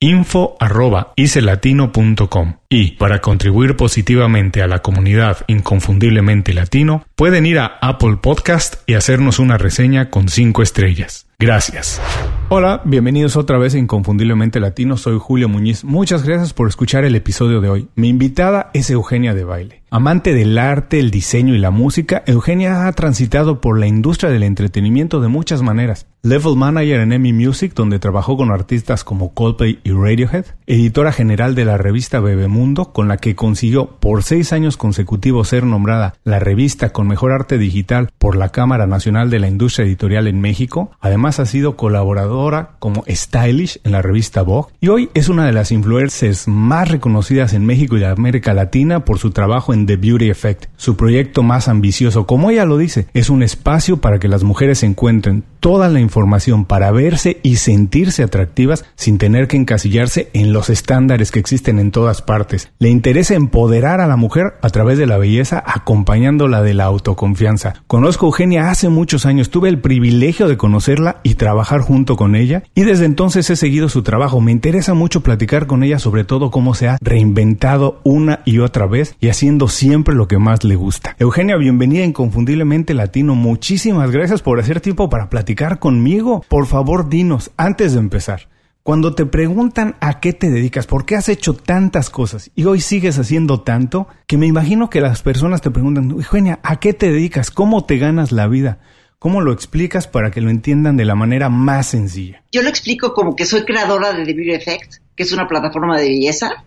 info.icelatino.com y para contribuir positivamente a la comunidad inconfundiblemente latino pueden ir a Apple Podcast y hacernos una reseña con 5 estrellas. Gracias. Hola, bienvenidos otra vez a Inconfundiblemente Latino, soy Julio Muñiz. Muchas gracias por escuchar el episodio de hoy. Mi invitada es Eugenia de Baile. Amante del arte, el diseño y la música, Eugenia ha transitado por la industria del entretenimiento de muchas maneras. Level Manager en Emmy Music, donde trabajó con artistas como Coldplay y Radiohead, editora general de la revista Bebemundo, con la que consiguió por seis años consecutivos ser nombrada la revista con mejor arte digital por la Cámara Nacional de la Industria Editorial en México. Además ha sido colaboradora como Stylish en la revista Vogue y hoy es una de las influencers más reconocidas en México y América Latina por su trabajo en The Beauty Effect. Su proyecto más ambicioso, como ella lo dice, es un espacio para que las mujeres encuentren toda la información para verse y sentirse atractivas sin tener que encasillarse en los estándares que existen en todas partes. Le interesa empoderar a la mujer a través de la belleza acompañándola de la autoconfianza. Conozco a Eugenia hace muchos años, tuve el privilegio de conocerla y trabajar junto con ella y desde entonces he seguido su trabajo. Me interesa mucho platicar con ella sobre todo cómo se ha reinventado una y otra vez y haciendo siempre lo que más le gusta. Eugenia, bienvenida Inconfundiblemente Latino. Muchísimas gracias por hacer tiempo para platicar conmigo. Por favor, dinos, antes de empezar, cuando te preguntan a qué te dedicas, por qué has hecho tantas cosas y hoy sigues haciendo tanto, que me imagino que las personas te preguntan, Eugenia, ¿a qué te dedicas? ¿Cómo te ganas la vida? ¿Cómo lo explicas para que lo entiendan de la manera más sencilla? Yo lo explico como que soy creadora de The Beauty Effect, que es una plataforma de belleza,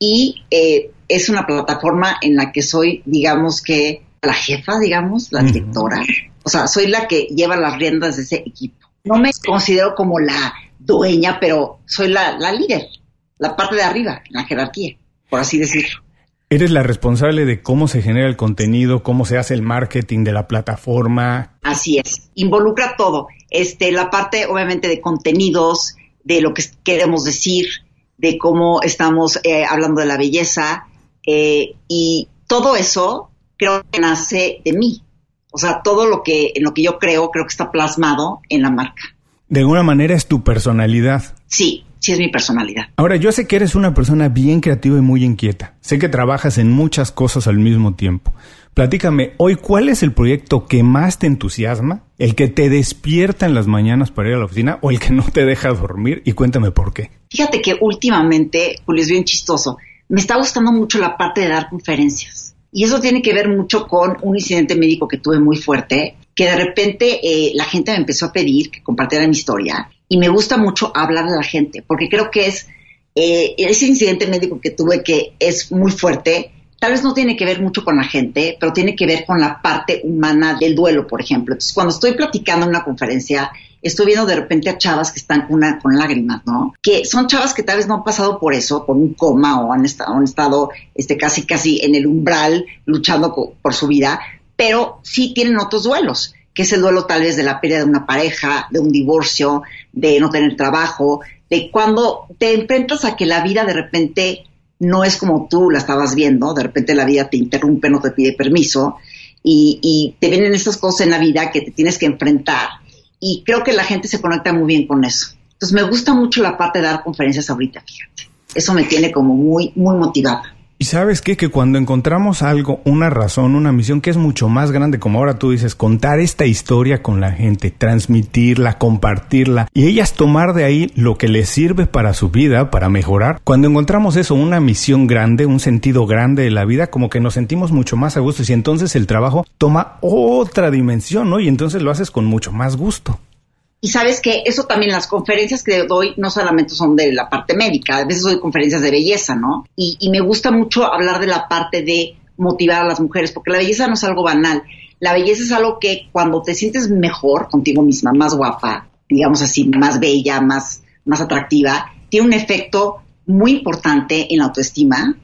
y eh, es una plataforma en la que soy, digamos que, la jefa, digamos, la directora. O sea, soy la que lleva las riendas de ese equipo. No me considero como la dueña, pero soy la, la líder, la parte de arriba, la jerarquía, por así decirlo. Eres la responsable de cómo se genera el contenido, cómo se hace el marketing de la plataforma. Así es, involucra todo. Este, la parte obviamente de contenidos, de lo que queremos decir, de cómo estamos eh, hablando de la belleza eh, y todo eso creo que nace de mí. O sea, todo lo que en lo que yo creo creo que está plasmado en la marca. De alguna manera es tu personalidad. Sí, sí es mi personalidad. Ahora, yo sé que eres una persona bien creativa y muy inquieta. Sé que trabajas en muchas cosas al mismo tiempo. Platícame, hoy, ¿cuál es el proyecto que más te entusiasma? ¿El que te despierta en las mañanas para ir a la oficina o el que no te deja dormir? Y cuéntame por qué. Fíjate que últimamente, Julio, es bien chistoso. Me está gustando mucho la parte de dar conferencias. Y eso tiene que ver mucho con un incidente médico que tuve muy fuerte, que de repente eh, la gente me empezó a pedir que compartiera mi historia. Y me gusta mucho hablar a la gente, porque creo que es eh, ese incidente médico que tuve que es muy fuerte, tal vez no tiene que ver mucho con la gente, pero tiene que ver con la parte humana del duelo, por ejemplo. Entonces, cuando estoy platicando en una conferencia, estoy viendo de repente a chavas que están con, una, con lágrimas, ¿no? Que son chavas que tal vez no han pasado por eso, por un coma o han estado, han estado este, casi, casi en el umbral luchando por su vida, pero sí tienen otros duelos, que es el duelo tal vez de la pérdida de una pareja, de un divorcio, de no tener trabajo, de cuando te enfrentas a que la vida de repente no es como tú la estabas viendo, de repente la vida te interrumpe, no te pide permiso, y, y te vienen estas cosas en la vida que te tienes que enfrentar y creo que la gente se conecta muy bien con eso. Entonces me gusta mucho la parte de dar conferencias ahorita, fíjate. Eso me tiene como muy, muy motivada. Y sabes qué? Que cuando encontramos algo, una razón, una misión que es mucho más grande, como ahora tú dices, contar esta historia con la gente, transmitirla, compartirla y ellas tomar de ahí lo que les sirve para su vida, para mejorar. Cuando encontramos eso, una misión grande, un sentido grande de la vida, como que nos sentimos mucho más a gusto y entonces el trabajo toma otra dimensión, ¿no? Y entonces lo haces con mucho más gusto. Y sabes que eso también, las conferencias que doy no solamente son de la parte médica, a veces doy conferencias de belleza, ¿no? Y, y, me gusta mucho hablar de la parte de motivar a las mujeres, porque la belleza no es algo banal. La belleza es algo que cuando te sientes mejor contigo misma, más guapa, digamos así, más bella, más, más atractiva, tiene un efecto muy importante en la autoestima,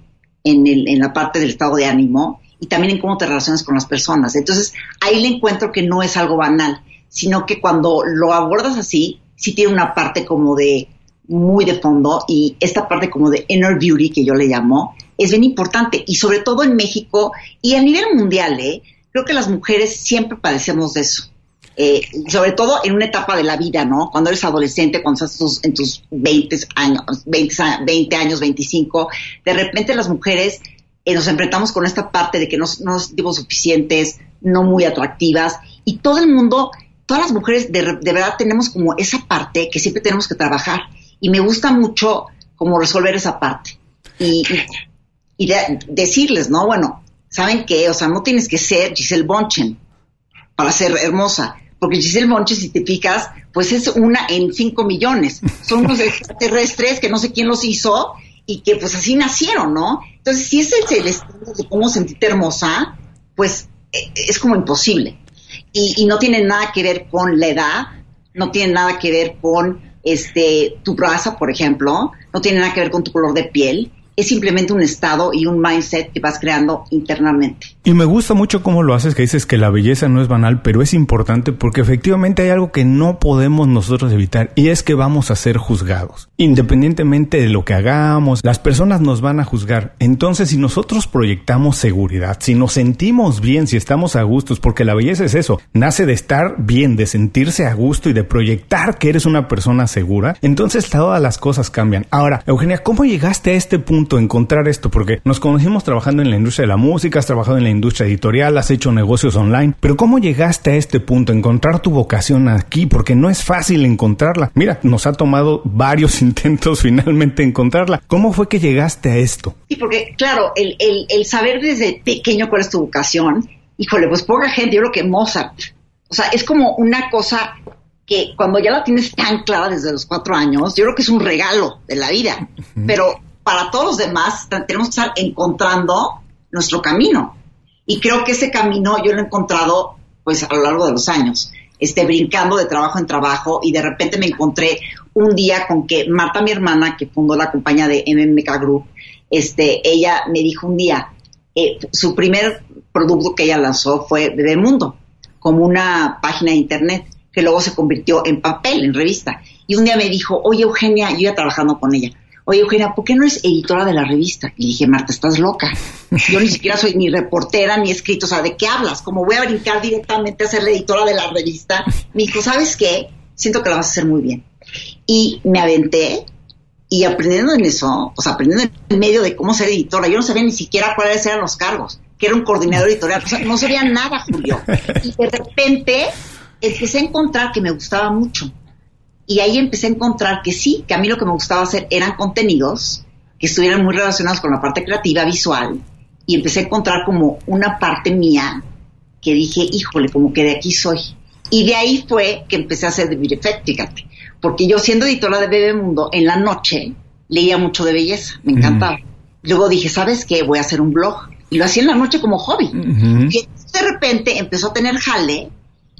en, el, en la parte del estado de ánimo y también en cómo te relacionas con las personas. Entonces, ahí le encuentro que no es algo banal sino que cuando lo abordas así, sí tiene una parte como de muy de fondo y esta parte como de inner beauty que yo le llamo es bien importante y sobre todo en México y a nivel mundial, ¿eh? creo que las mujeres siempre padecemos de eso. Eh, sobre todo en una etapa de la vida, ¿no? Cuando eres adolescente, cuando estás en tus 20 años, 20, años, 25, de repente las mujeres eh, nos enfrentamos con esta parte de que no, no nos sentimos suficientes, no muy atractivas, y todo el mundo todas las mujeres de, verdad tenemos como esa parte que siempre tenemos que trabajar. Y me gusta mucho como resolver esa parte. Y, y, decirles, ¿no? Bueno, ¿saben qué? O sea, no tienes que ser Giselle Bonchen para ser hermosa. Porque Giselle Bonchen, si te fijas, pues es una en cinco millones. Son unos extraterrestres que no sé quién los hizo y que pues así nacieron, ¿no? Entonces, si ese es el estilo de cómo sentirte hermosa, pues eh, es como imposible y, no tiene nada que ver con la edad, no tiene nada que ver con este tu raza, por ejemplo, no tiene nada que ver con tu color de piel, es simplemente un estado y un mindset que vas creando internamente. Y me gusta mucho cómo lo haces, que dices que la belleza no es banal, pero es importante porque efectivamente hay algo que no podemos nosotros evitar y es que vamos a ser juzgados. Independientemente de lo que hagamos, las personas nos van a juzgar. Entonces, si nosotros proyectamos seguridad, si nos sentimos bien, si estamos a gustos, porque la belleza es eso, nace de estar bien, de sentirse a gusto y de proyectar que eres una persona segura, entonces todas las cosas cambian. Ahora, Eugenia, ¿cómo llegaste a este punto? Encontrar esto? Porque nos conocimos trabajando en la industria de la música, has trabajado en la industria editorial, has hecho negocios online, pero ¿cómo llegaste a este punto, encontrar tu vocación aquí? Porque no es fácil encontrarla. Mira, nos ha tomado varios intentos finalmente encontrarla. ¿Cómo fue que llegaste a esto? Sí, porque claro, el, el saber desde pequeño cuál es tu vocación, híjole, pues poca gente, yo creo que Mozart, o sea, es como una cosa que cuando ya la tienes tan clara desde los cuatro años, yo creo que es un regalo de la vida. Pero para todos los demás tenemos que estar encontrando nuestro camino. Y creo que ese camino yo lo he encontrado pues a lo largo de los años, este, brincando de trabajo en trabajo y de repente me encontré un día con que Marta, mi hermana, que fundó la compañía de MMK Group, este, ella me dijo un día, eh, su primer producto que ella lanzó fue Mundo, como una página de internet que luego se convirtió en papel, en revista. Y un día me dijo, oye Eugenia, yo iba trabajando con ella, oye Eugenia, ¿por qué no eres editora de la revista? Y dije, Marta, estás loca. Yo ni siquiera soy ni reportera ni escrito, o sea, ¿de qué hablas? Como voy a brincar directamente a ser la editora de la revista. Me dijo, ¿sabes qué? Siento que la vas a hacer muy bien. Y me aventé y aprendiendo en eso, o sea, aprendiendo en medio de cómo ser editora, yo no sabía ni siquiera cuáles eran los cargos, que era un coordinador editorial, o sea, no sabía nada, Julio. Y de repente empecé a encontrar que me gustaba mucho y ahí empecé a encontrar que sí, que a mí lo que me gustaba hacer eran contenidos que estuvieran muy relacionados con la parte creativa visual y empecé a encontrar como una parte mía que dije, híjole, como que de aquí soy. Y de ahí fue que empecé a hacer The Beauty Effect, fíjate, porque yo siendo editora de Bebemundo, en la noche leía mucho de belleza, me encantaba. Luego dije, ¿sabes qué? Voy a hacer un blog. Y lo hacía en la noche como hobby. Y de repente empezó a tener jale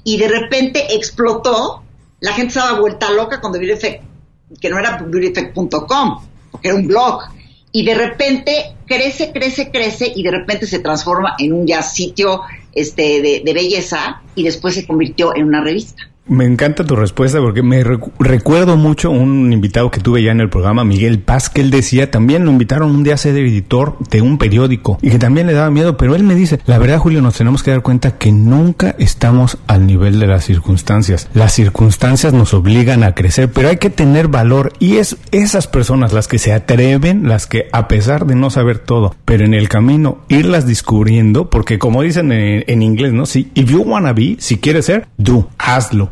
y de repente explotó la gente estaba vuelta loca con The Beauty Effect, que no era beautyeffect.com, porque era un blog. Y de repente crece, crece, crece y de repente se transforma en un ya sitio este, de, belleza y después se convirtió en una revista. Me encanta tu respuesta porque me recuerdo mucho un invitado que tuve ya en el programa, Miguel Paz, que él decía, también lo invitaron un día a ser editor de un periódico y que también le daba miedo, pero él me dice, la verdad Julio, nos tenemos que dar cuenta que nunca estamos al nivel de las circunstancias. Las circunstancias nos obligan a crecer, pero hay que tener valor y es esas personas las que se atreven, las que a pesar de no saber todo, pero en el camino irlas descubriendo, porque como dicen en, en inglés, ¿no? Si if you wanna be, si quieres ser, do, hazlo.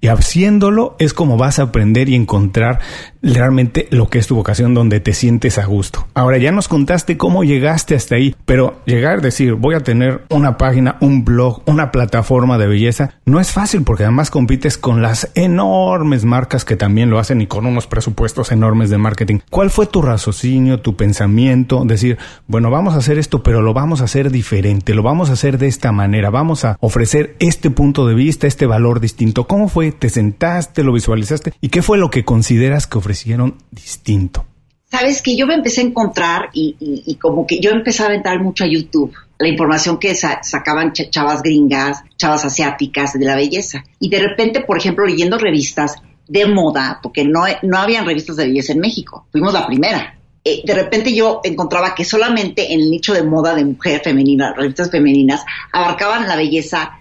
Y haciéndolo es como vas a aprender y encontrar realmente lo que es tu vocación donde te sientes a gusto. Ahora ya nos contaste cómo llegaste hasta ahí, pero llegar a decir voy a tener una página, un blog, una plataforma de belleza, no es fácil porque además compites con las enormes marcas que también lo hacen y con unos presupuestos enormes de marketing. ¿Cuál fue tu raciocinio, tu pensamiento? Decir, bueno, vamos a hacer esto, pero lo vamos a hacer diferente, lo vamos a hacer de esta manera, vamos a ofrecer este punto de vista, este valor distinto. ¿Cómo fue? ¿Te sentaste, lo visualizaste? ¿Y qué fue lo que consideras que ofrecieron distinto? Sabes que yo me empecé a encontrar y, como que yo empezaba a entrar mucho a YouTube, la información que sacaban chavas gringas, chavas asiáticas de la belleza. Y de repente, por ejemplo, leyendo revistas de moda, porque no, no habían revistas de belleza en México, fuimos la primera. Eh, de repente yo encontraba que solamente en el nicho de moda de mujer femenina, revistas femeninas, abarcaban la belleza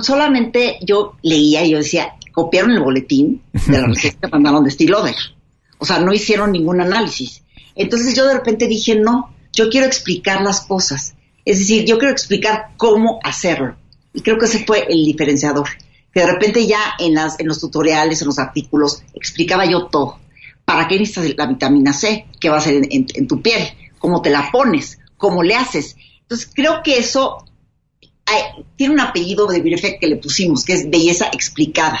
solamente yo leía y yo decía, copiaron el boletín de la receta que mandaron de O sea, no hicieron ningún análisis. Entonces yo de repente dije, no, yo quiero explicar las cosas. Es decir, yo quiero explicar cómo hacerlo. Y creo que ese fue el diferenciador. Que de repente ya en, las, en los tutoriales, en los artículos, explicaba yo todo. ¿Para qué necesitas la vitamina C? ¿Qué va a hacer en, tu piel? ¿Cómo te la pones? ¿Cómo le haces? Entonces creo que eso tiene un apellido de que le pusimos, que es belleza explicada.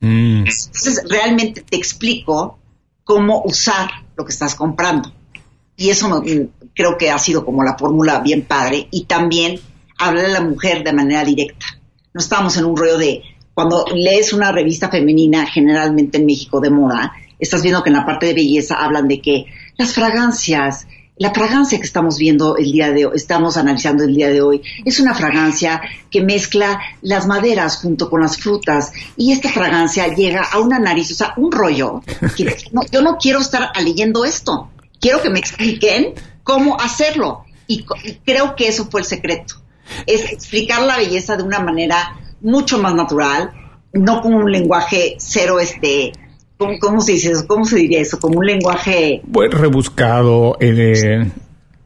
Mm. Entonces, realmente te explico cómo usar lo que estás comprando. Y eso creo que ha sido como la fórmula bien padre. Y también hablar a la mujer de manera directa. No estamos en un rollo de, cuando lees una revista femenina, generalmente en México de moda, estás viendo que en la parte de belleza hablan de que las fragancias, la fragancia que estamos viendo el día de hoy, estamos analizando el día de hoy, es una fragancia que mezcla las maderas junto con las frutas y esta fragancia llega a una nariz, o sea, un rollo. yo no quiero estar leyendo esto, quiero que me expliquen cómo hacerlo. Y, y creo que eso fue el secreto, es explicar la belleza de una manera mucho más natural, no con un lenguaje cero este ¿Cómo, se dice eso? ¿Cómo se diría eso? Como un lenguaje... Pues rebuscado. Eh...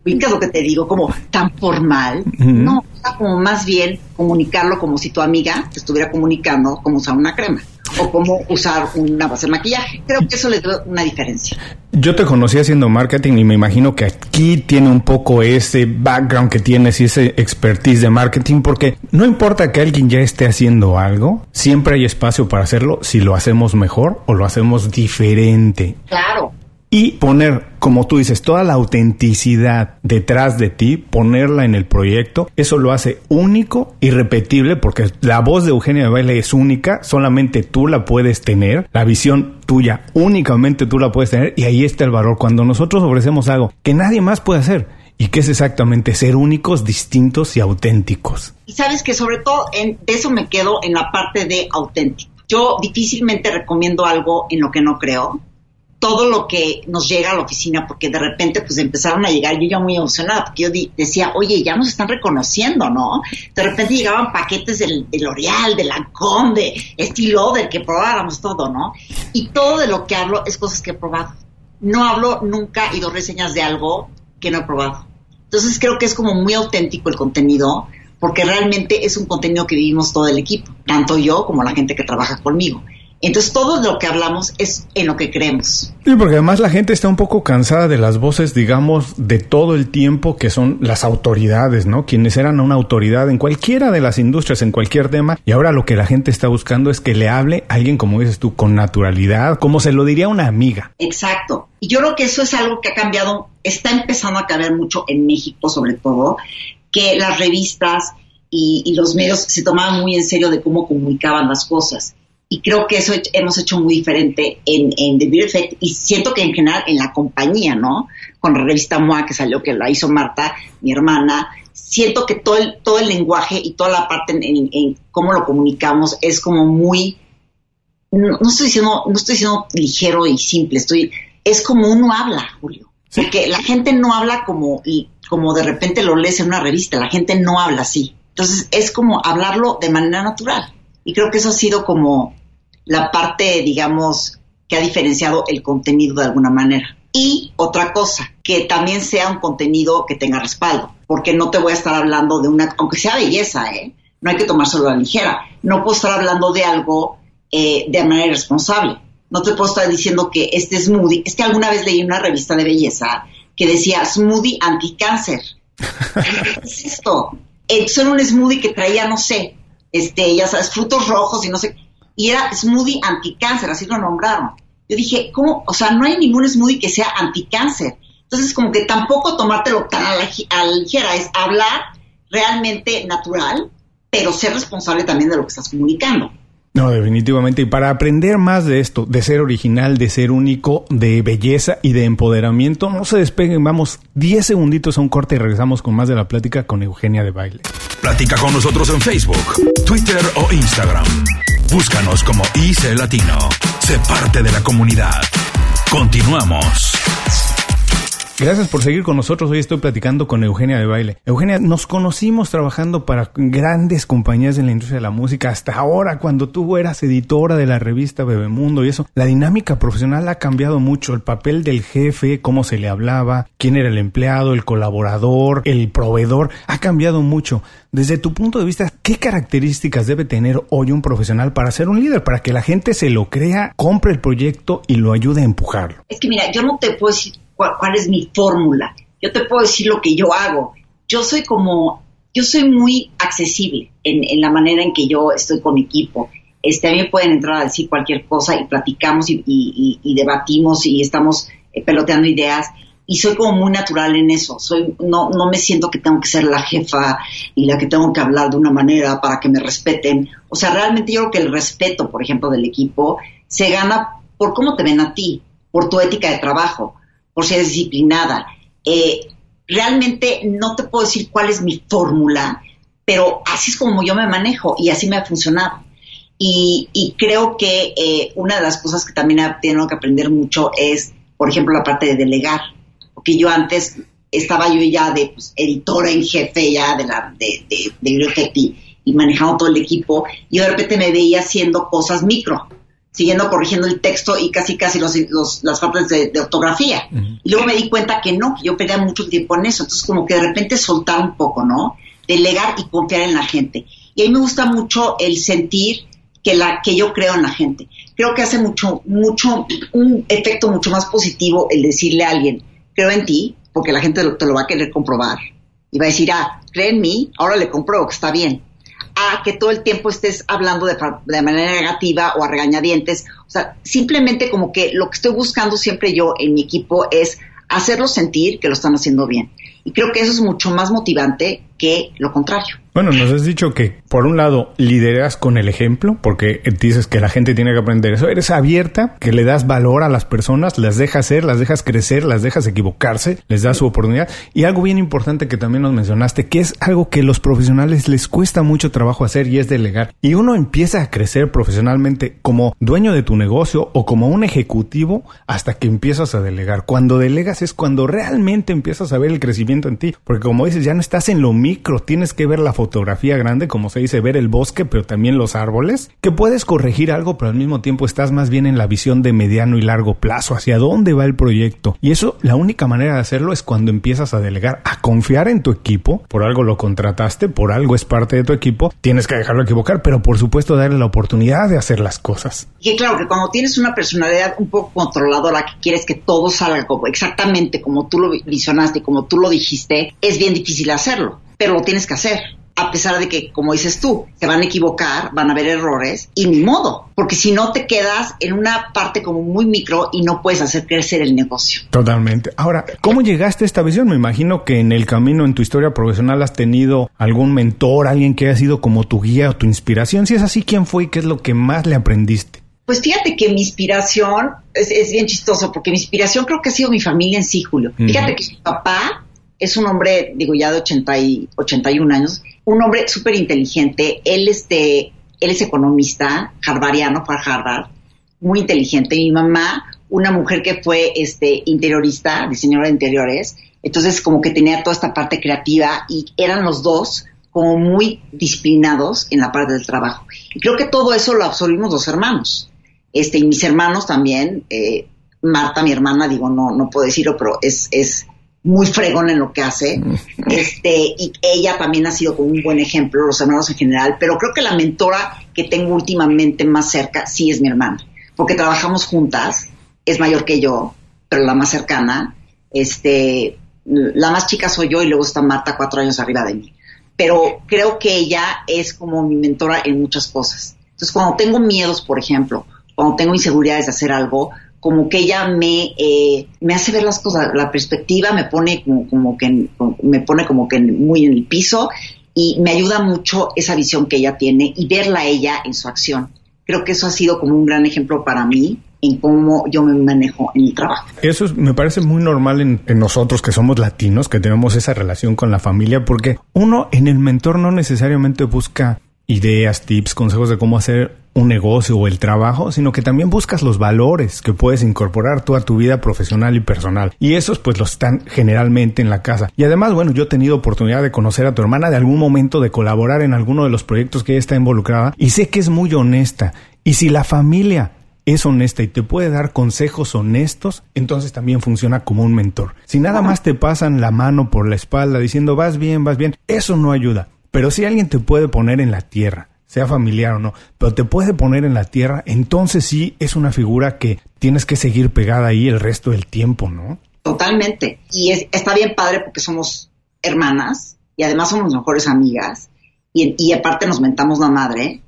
lo que te digo, como tan formal. No, como más bien comunicarlo como si tu amiga te estuviera comunicando cómo usar una crema o cómo usar una base de maquillaje. Creo que eso le da una diferencia. Yo te conocí haciendo marketing y me imagino que aquí tiene un poco ese background que tienes y ese expertise de marketing porque no importa que alguien ya esté haciendo algo, siempre hay espacio para hacerlo si lo hacemos mejor o lo hacemos diferente. Claro y poner, como tú dices, toda la autenticidad detrás de ti, ponerla en el proyecto, eso lo hace único y repetible porque la voz de Eugenia de Baile es única, solamente tú la puedes tener, la visión tuya únicamente tú la puedes tener y ahí está el valor cuando nosotros ofrecemos algo que nadie más puede hacer. ¿Y que es exactamente? Ser únicos, distintos y auténticos. Y sabes que sobre todo en, de eso me quedo en la parte de auténtico. Yo difícilmente recomiendo algo en lo que no creo todo lo que nos llega a la oficina, porque de repente pues empezaron a llegar, yo ya muy emocionada, porque yo decía, oye, ya nos están reconociendo, ¿no? De repente llegaban paquetes del, de L'Oreal, de Lancôme, de Estilo, del que probáramos todo, ¿no? Y todo de lo que hablo es cosas que he probado. No hablo nunca y dos reseñas de algo que no he probado. Entonces creo que es como muy auténtico el contenido, porque realmente es un contenido que vivimos todo el equipo, tanto yo como la gente que trabaja conmigo. Entonces todo lo que hablamos es en lo que creemos. Sí, porque además la gente está un poco cansada de las voces, digamos, de todo el tiempo que son las autoridades, ¿no? Quienes eran una autoridad en cualquiera de las industrias, en cualquier tema, y ahora lo que la gente está buscando es que le hable a alguien, como dices tú, con naturalidad, como se lo diría una amiga. Exacto. Y yo creo que eso es algo que ha cambiado, está empezando a cambiar mucho en México sobre todo, que las revistas y, y los medios se tomaban muy en serio de cómo comunicaban las cosas y creo que eso hemos hecho muy diferente en, en The Beauty Effect y siento que en general en la compañía, ¿no? Con la revista MOA que salió, que la hizo Marta, mi hermana, siento que todo el, todo el lenguaje y toda la parte en, cómo lo comunicamos es como muy no, estoy diciendo, no estoy diciendo ligero y simple, estoy, es como uno habla, Julio. Porque la gente no habla como, y como de repente lo lees en una revista, la gente no habla así. Entonces es como hablarlo de manera natural. Y creo que eso ha sido como la parte, digamos, que ha diferenciado el contenido de alguna manera. Y otra cosa, que también sea un contenido que tenga respaldo, porque no te voy a estar hablando de una, aunque sea belleza, ¿eh? no hay que tomárselo a la ligera. No puedo estar hablando de algo eh, de manera irresponsable. No te puedo estar diciendo que este smoothie, es que alguna vez leí una revista de belleza que decía smoothie anticáncer. ¿Qué es esto? Es un smoothie que traía, no sé, este, ya sabes, frutos rojos y no sé, y era smoothie anticáncer, así lo nombraron. Yo dije, ¿cómo? O sea, no hay ningún smoothie que sea anticáncer. Entonces, como que tampoco tomártelo tan a la, ligera, es hablar realmente natural, pero ser responsable también de lo que estás comunicando. No, definitivamente. Y para aprender más de esto, de ser original, de ser único, de belleza y de empoderamiento, no se despeguen. Vamos 10 segunditos a un corte y regresamos con más de la plática con Eugenia de Baile. Platica con nosotros en Facebook, Twitter o Instagram. Búscanos como IC Latino. Sé parte de la comunidad. Continuamos. Gracias por seguir con nosotros. Hoy estoy platicando con Eugenia de Baile. Eugenia, nos conocimos trabajando para grandes compañías en la industria de la música. Hasta ahora, cuando tú eras editora de la revista Bebemundo y eso, la dinámica profesional ha cambiado mucho. El papel del jefe, cómo se le hablaba, quién era el empleado, el colaborador, el proveedor, ha cambiado mucho. Desde tu punto de vista, ¿qué características debe tener hoy un profesional para ser un líder? Para que la gente se lo crea, compre el proyecto y lo ayude a empujarlo. Es que mira, yo no te puedo decir cuál, es mi fórmula. Yo te puedo decir lo que yo hago. Yo soy como, yo soy muy accesible en, la manera en que yo estoy con equipo. Este, a mí pueden entrar a decir cualquier cosa y platicamos y, debatimos y estamos eh, peloteando ideas y soy como muy natural en eso. Soy, no, no me siento que tengo que ser la jefa y la que tengo que hablar de una manera para que me respeten. O sea, realmente yo creo que el respeto, por ejemplo, del equipo se gana por cómo te ven a ti, por tu ética de trabajo por ser disciplinada. Eh, realmente no te puedo decir cuál es mi fórmula, pero así es como yo me manejo y así me ha funcionado. Y, creo que eh, una de las cosas que también he tenido que aprender mucho es, por ejemplo, la parte de delegar. Porque yo antes estaba yo ya de pues, editora en jefe ya de la de, de, y, y manejando todo el equipo y de repente me veía haciendo cosas micro siguiendo corrigiendo el texto y casi casi los, las faltas de, ortografía. Y luego me di cuenta que no, que yo perdía mucho tiempo en eso. Entonces como que de repente soltar un poco, ¿no? Delegar y confiar en la gente. Y a mí me gusta mucho el sentir que, la, que yo creo en la gente. Creo que hace mucho, mucho, un efecto mucho más positivo el decirle a alguien, creo en ti, porque la gente te lo va a querer comprobar. Y va a decir, ah, cree en mí, ahora le compruebo que está bien a que todo el tiempo estés hablando de, manera negativa o a regañadientes. O sea, simplemente como que lo que estoy buscando siempre yo en mi equipo es hacerlos sentir que lo están haciendo bien. Y creo que eso es mucho más motivante que lo contrario. Bueno, nos has dicho que, por un lado, lideras con el ejemplo, porque dices que la gente tiene que aprender eso. Eres abierta, que le das valor a las personas, las dejas ser, las dejas crecer, las dejas equivocarse, les das su oportunidad. Y algo bien importante que también nos mencionaste, que es algo que los profesionales les cuesta mucho trabajo hacer y es delegar. Y uno empieza a crecer profesionalmente como dueño de tu negocio o como un ejecutivo hasta que empiezas a delegar. Cuando delegas es cuando realmente empiezas a ver el crecimiento en ti. Porque como dices, ya no estás en lo micro, tienes que ver la fotografía grande, como se dice, ver el bosque, pero también los árboles, que puedes corregir algo, pero al mismo tiempo estás más bien en la visión de mediano y largo plazo, hacia dónde va el proyecto. Y eso, la única manera de hacerlo es cuando empiezas a delegar, a confiar en tu equipo, por algo lo contrataste, por algo es parte de tu equipo, tienes que dejarlo equivocar, pero por supuesto darle la oportunidad de hacer las cosas. Y claro que cuando tienes una personalidad un poco controladora, que quieres que todo salga como exactamente como tú lo visionaste, como tú lo dijiste, es bien difícil hacerlo, pero lo tienes que hacer a pesar de que, como dices tú, se van a equivocar, van a haber errores, y ni modo, porque si no te quedas en una parte como muy micro y no puedes hacer crecer el negocio. Totalmente. Ahora, ¿cómo llegaste a esta visión? Me imagino que en el camino, en tu historia profesional, has tenido algún mentor, alguien que haya sido como tu guía o tu inspiración. Si es así, ¿quién fue y qué es lo que más le aprendiste? Pues fíjate que mi inspiración es, bien chistoso, porque mi inspiración creo que ha sido mi familia en sí, Julio. Fíjate que mi papá es un hombre, digo ya de 80 y 81 años, un hombre súper inteligente. Él, este, él es economista, harvardiano, para Harvard. muy inteligente. Mi mamá, una mujer que fue este, interiorista, diseñadora de interiores, entonces como que tenía toda esta parte creativa y eran los dos como muy disciplinados en la parte del trabajo. Y creo que todo eso lo absorbimos los hermanos. Este, y mis hermanos también, eh, Marta, mi hermana, digo, no, no puedo decirlo, pero es, es muy fregón en lo que hace. Este, y ella también ha sido como un buen ejemplo, los hermanos en general, pero creo que la mentora que tengo últimamente más cerca sí es mi hermana, porque trabajamos juntas, es mayor que yo, pero la más cercana, este, la más chica soy yo y luego está Marta cuatro años arriba de mí. Pero creo que ella es como mi mentora en muchas cosas. Entonces, cuando tengo miedos, por ejemplo, cuando tengo inseguridades de hacer algo, como que ella me, eh, me hace ver las cosas, la perspectiva me pone como, como que, me pone como que muy en el piso y me ayuda mucho esa visión que ella tiene y verla ella en su acción. Creo que eso ha sido como un gran ejemplo para mí en cómo yo me manejo en el trabajo. Eso me parece muy normal en, en, nosotros que somos latinos, que tenemos esa relación con la familia, porque uno en el mentor no necesariamente busca ideas, tips, consejos de cómo hacer un negocio o el trabajo, sino que también buscas los valores que puedes incorporar tú a tu vida profesional y personal. Y esos pues los están generalmente en la casa. Y además, bueno, yo he tenido oportunidad de conocer a tu hermana de algún momento, de colaborar en alguno de los proyectos que ella está involucrada y sé que es muy honesta. Y si la familia es honesta y te puede dar consejos honestos, entonces también funciona como un mentor. Si nada más te pasan la mano por la espalda diciendo vas bien, vas bien, eso no ayuda. Pero si alguien te puede poner en la tierra, sea familiar o no, pero te puede poner en la tierra, entonces sí es una figura que tienes que seguir pegada ahí el resto del tiempo, ¿no? Totalmente. Y está bien padre porque somos hermanas y además somos mejores amigas y, y aparte nos mentamos la madre.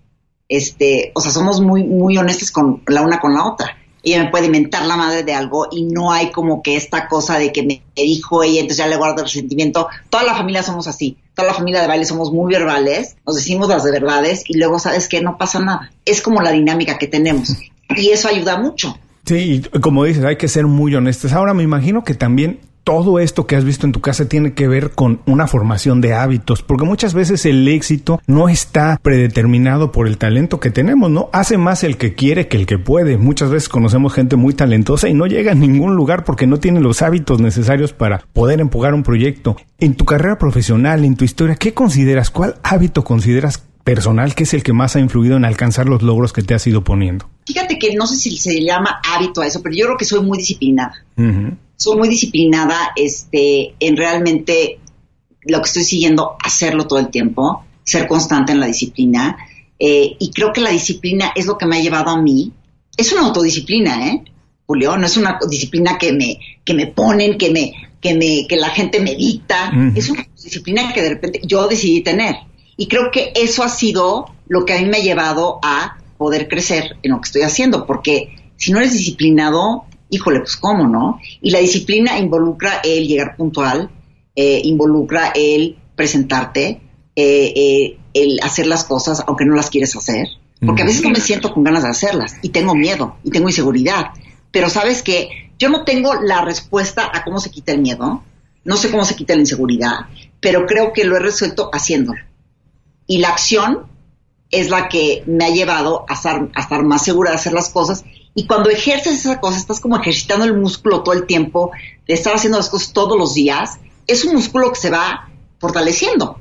Este, o sea, somos muy, muy honestas con la una con la otra ella me puede mentar la madre de algo y no hay como que esta cosa de que me dijo ella, entonces ya le guardo resentimiento. Toda la familia somos así, toda la familia de baile somos muy verbales, nos decimos las de verdades y luego sabes que no pasa nada. Es como la dinámica que tenemos y eso ayuda mucho. Sí, como dices, hay que ser muy honestos. Ahora me imagino que también todo esto que has visto en tu casa tiene que ver con una formación de hábitos, porque muchas veces el éxito no está predeterminado por el talento que tenemos, ¿no? Hace más el que quiere que el que puede. Muchas veces conocemos gente muy talentosa y no llega a ningún lugar porque no tiene los hábitos necesarios para poder empujar un proyecto. En tu carrera profesional, en tu historia, ¿qué consideras? ¿Cuál hábito consideras personal que es el que más ha influido en alcanzar los logros que te has ido poniendo? Fíjate que no sé si se llama hábito a eso, pero yo creo que soy muy disciplinada soy muy disciplinada este, en realmente lo que estoy siguiendo, hacerlo todo el tiempo, ser constante en la disciplina. Eh, y creo que la disciplina es lo que me ha llevado a mí. Es una autodisciplina, ¿eh? Julio, no es una disciplina que me, que me ponen, que me, que me, que la gente me dicta. Es una disciplina que de repente yo decidí tener. Y creo que eso ha sido lo que a mí me ha llevado a poder crecer en lo que estoy haciendo, porque si no eres disciplinado, híjole, pues cómo, ¿no? Y la disciplina involucra el llegar puntual, eh, involucra el presentarte, eh, eh, el hacer las cosas aunque no las quieres hacer, porque a veces no me siento con ganas de hacerlas y tengo miedo y tengo inseguridad, pero sabes que yo no tengo la respuesta a cómo se quita el miedo, no sé cómo se quita la inseguridad, pero creo que lo he resuelto haciéndolo. Y la acción es la que me ha llevado a estar, a estar más segura de hacer las cosas y cuando ejerces esa cosa, estás como ejercitando el músculo todo el tiempo, de estar haciendo las cosas todos los días, es un músculo que se va fortaleciendo.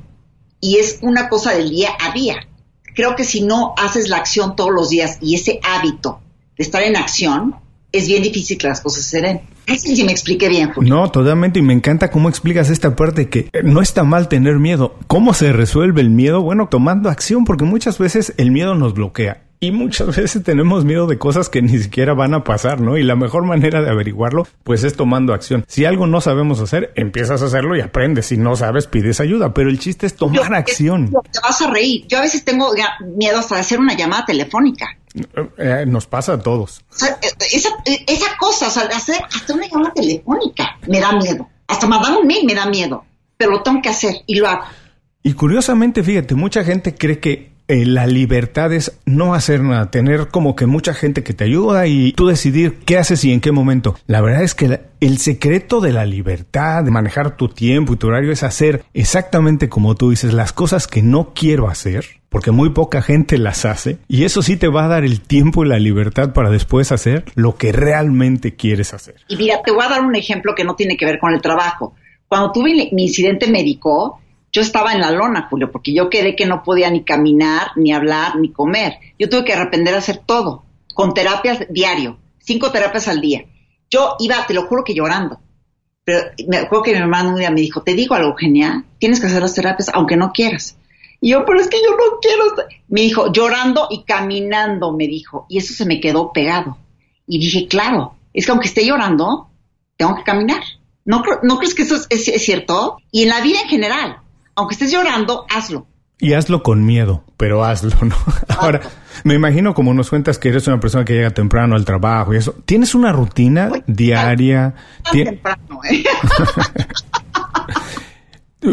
Y es una cosa del día a día. Creo que si no haces la acción todos los días y ese hábito de estar en acción, es bien difícil que las cosas se den. No me expliqué bien. No, totalmente. Y me encanta cómo explicas esta parte que no está mal tener miedo. ¿Cómo se resuelve el miedo? Bueno, tomando acción, porque muchas veces el miedo nos bloquea. Y muchas veces tenemos miedo de cosas que ni siquiera van a pasar, ¿no? Y la mejor manera de averiguarlo, pues es tomando acción. Si algo no sabemos hacer, empiezas a hacerlo y aprendes. Si no sabes, pides ayuda. Pero el chiste es tomar acción. te vas a reír. Yo a veces tengo miedo hasta de hacer una llamada telefónica. Eh, nos pasa a todos. Eh, esa, esa cosa, o sea, hacer hasta una llamada telefónica me da miedo. Hasta mandar un mail me da miedo. Pero lo tengo que hacer y lo hago. Y curiosamente, fíjate, mucha gente cree que eh, la libertad es no hacer nada, tener como que mucha gente que te ayuda y tú decidir qué haces y en qué momento. La verdad es que el secreto de la libertad, de manejar tu tiempo y tu horario es hacer exactamente como tú dices, las cosas que no quiero hacer, porque muy poca gente las hace, y eso sí te va a dar el tiempo y la libertad para después hacer lo que realmente quieres hacer. Y mira, te voy a dar un ejemplo que no tiene que ver con el trabajo. Cuando tuve mi incidente médico, yo estaba en la lona, Julio, porque yo quedé que no podía ni caminar, ni hablar, ni comer. Yo tuve que aprender a hacer todo, con terapias diario, cinco terapias al día. Yo iba, te lo juro que llorando. Pero me acuerdo que mi hermano un día me dijo, te digo algo genial, tienes que hacer las terapias aunque no quieras. Y yo, pero es que yo no quiero. Me dijo, llorando y caminando, me dijo. Y eso se me quedó pegado. Y dije, claro, es que aunque esté llorando, tengo que caminar. ¿No, ¿no crees que eso es cierto? Y en la vida en general, aunque estés llorando, hazlo. Y hazlo con miedo, pero hazlo, ¿no? Ahora, me imagino como nos cuentas que eres una persona que llega temprano al trabajo y eso. ¿Tienes una rutina diaria? temprano, ¿eh?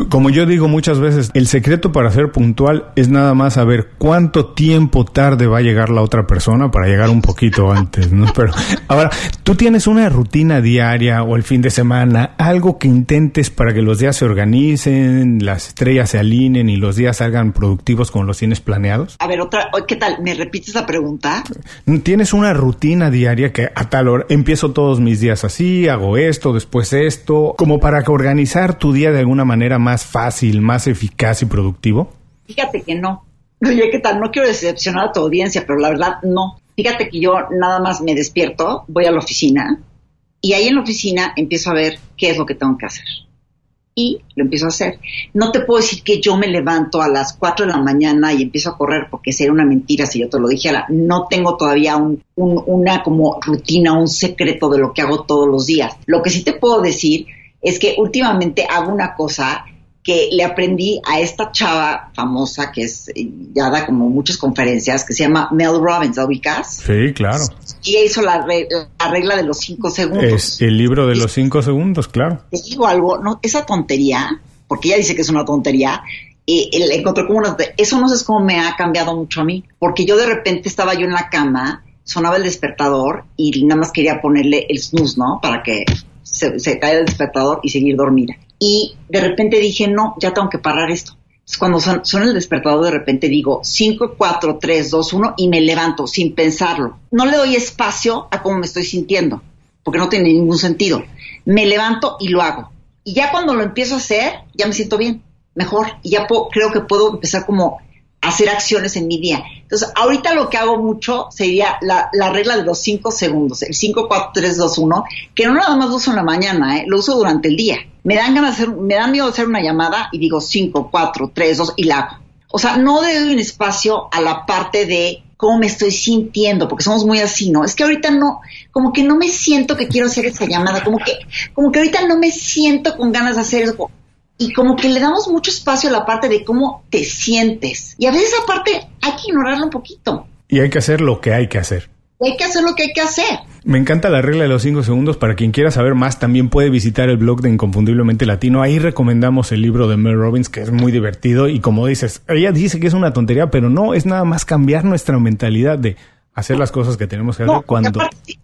Como yo digo muchas veces, el secreto para ser puntual es nada más saber cuánto tiempo tarde va a llegar la otra persona para llegar un poquito antes, ¿no? Pero ahora, tú tienes una rutina diaria o el fin de semana, algo que intentes para que los días se organicen, las estrellas se alineen y los días salgan productivos como los tienes planeados? A ver, otra, ¿qué tal? ¿Me repites esa pregunta? ¿Tienes una rutina diaria que a tal hora empiezo todos mis días así, hago esto, después esto, como para organizar tu día de alguna manera más fácil, más eficaz y productivo? Fíjate que no. Oye, ¿qué tal? No quiero decepcionar a tu audiencia, pero la verdad no. Fíjate que yo nada más me despierto, voy a la oficina y ahí en la oficina empiezo a ver qué es lo que tengo que hacer. Y lo empiezo a hacer. No te puedo decir que yo me levanto a las 4 de la mañana y empiezo a correr porque sería una mentira si yo te lo dijera. No tengo todavía un, una como rutina, un secreto de lo que hago todos los días. Lo que sí te puedo decir es que últimamente hago una cosa que le aprendí a esta chava famosa que es eh, ya da como muchas conferencias que se llama Mel Robbins, ¿la ubicas? Sí, claro. Y hizo la, regla de los cinco segundos. Es el libro de los cinco segundos, claro. Te digo algo, no, esa tontería, porque ella dice que es una tontería, y le encontré como una, eso no sé cómo me ha cambiado mucho a mí, porque yo de repente estaba yo en la cama, sonaba el despertador y nada más quería ponerle el snooze, ¿no? Para que se, se cae el despertador y seguir dormida y de repente dije, no, ya tengo que parar esto. Cuando suena el despertador, de repente digo 5, 4, 3, 2, 1 y me levanto sin pensarlo. No le doy espacio a cómo me estoy sintiendo, porque no tiene ningún sentido. Me levanto y lo hago. Y ya cuando lo empiezo a hacer, ya me siento bien, mejor. Y ya creo que puedo empezar como hacer acciones en mi día. Entonces, ahorita lo que hago mucho sería la, regla de los 5 segundos, el 5, 4, 3, 2, 1, que no nada más lo uso en la mañana, ¿eh? lo uso durante el día. Me dan ganas de hacer, me dan miedo hacer una llamada y digo 5, 4, 3, 2 y la hago. O sea, no doy un espacio a la parte de cómo me estoy sintiendo, porque somos muy así, ¿no? Es que ahorita no, como que no me siento que quiero hacer esa llamada, como que, como que ahorita no me siento con ganas de hacer eso y como que le damos mucho espacio a la parte de cómo te sientes. Y a veces esa parte hay que ignorarla un poquito. Y hay que hacer lo que hay que hacer. hay que hacer lo que hay que hacer. Me encanta la regla de los cinco segundos. Para quien quiera saber más, también puede visitar el blog de Inconfundiblemente Latino. Ahí recomendamos el libro de Mel Robbins, que es muy divertido. Y como dices, ella dice que es una tontería, pero no, es nada más cambiar nuestra mentalidad de hacer las cosas que tenemos que hacer cuando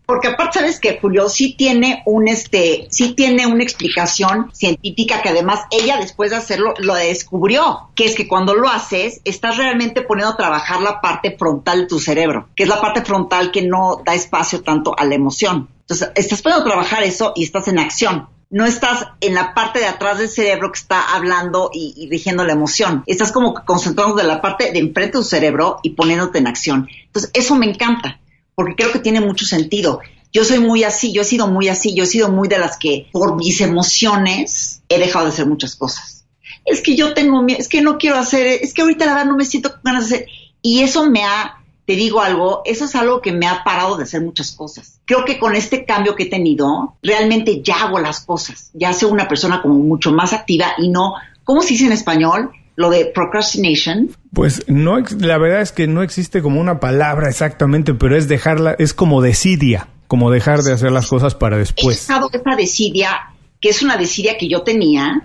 porque aparte sabes que Julio sí tiene un este sí tiene una explicación científica que además ella después de hacerlo lo descubrió que es que cuando lo haces estás realmente poniendo a trabajar la parte frontal de tu cerebro que es la parte frontal que no da espacio tanto a la emoción. Entonces estás poniendo a trabajar eso y estás en acción no estás en la parte de atrás del cerebro que está hablando y, y la emoción. Estás como concentrándote en la parte de enfrente de tu cerebro y poniéndote en acción. Entonces, eso me encanta, porque creo que tiene mucho sentido. Yo soy muy así, yo he sido muy así, yo he sido muy de las que por mis emociones he dejado de hacer muchas cosas. Es que yo tengo miedo, es que no quiero hacer, es que ahorita la verdad no me siento con ganas de hacer. Y eso me ha te digo algo, eso es algo que me ha parado de hacer muchas cosas. Creo que con este cambio que he tenido, realmente ya hago las cosas, ya soy una persona como mucho más activa y no, ¿cómo se dice en español? Lo de procrastination. Pues no, la verdad es que no existe como una palabra exactamente, pero es dejarla, es como desidia, como dejar de hacer las cosas para después. He dejado esa desidia, que es una desidia que yo tenía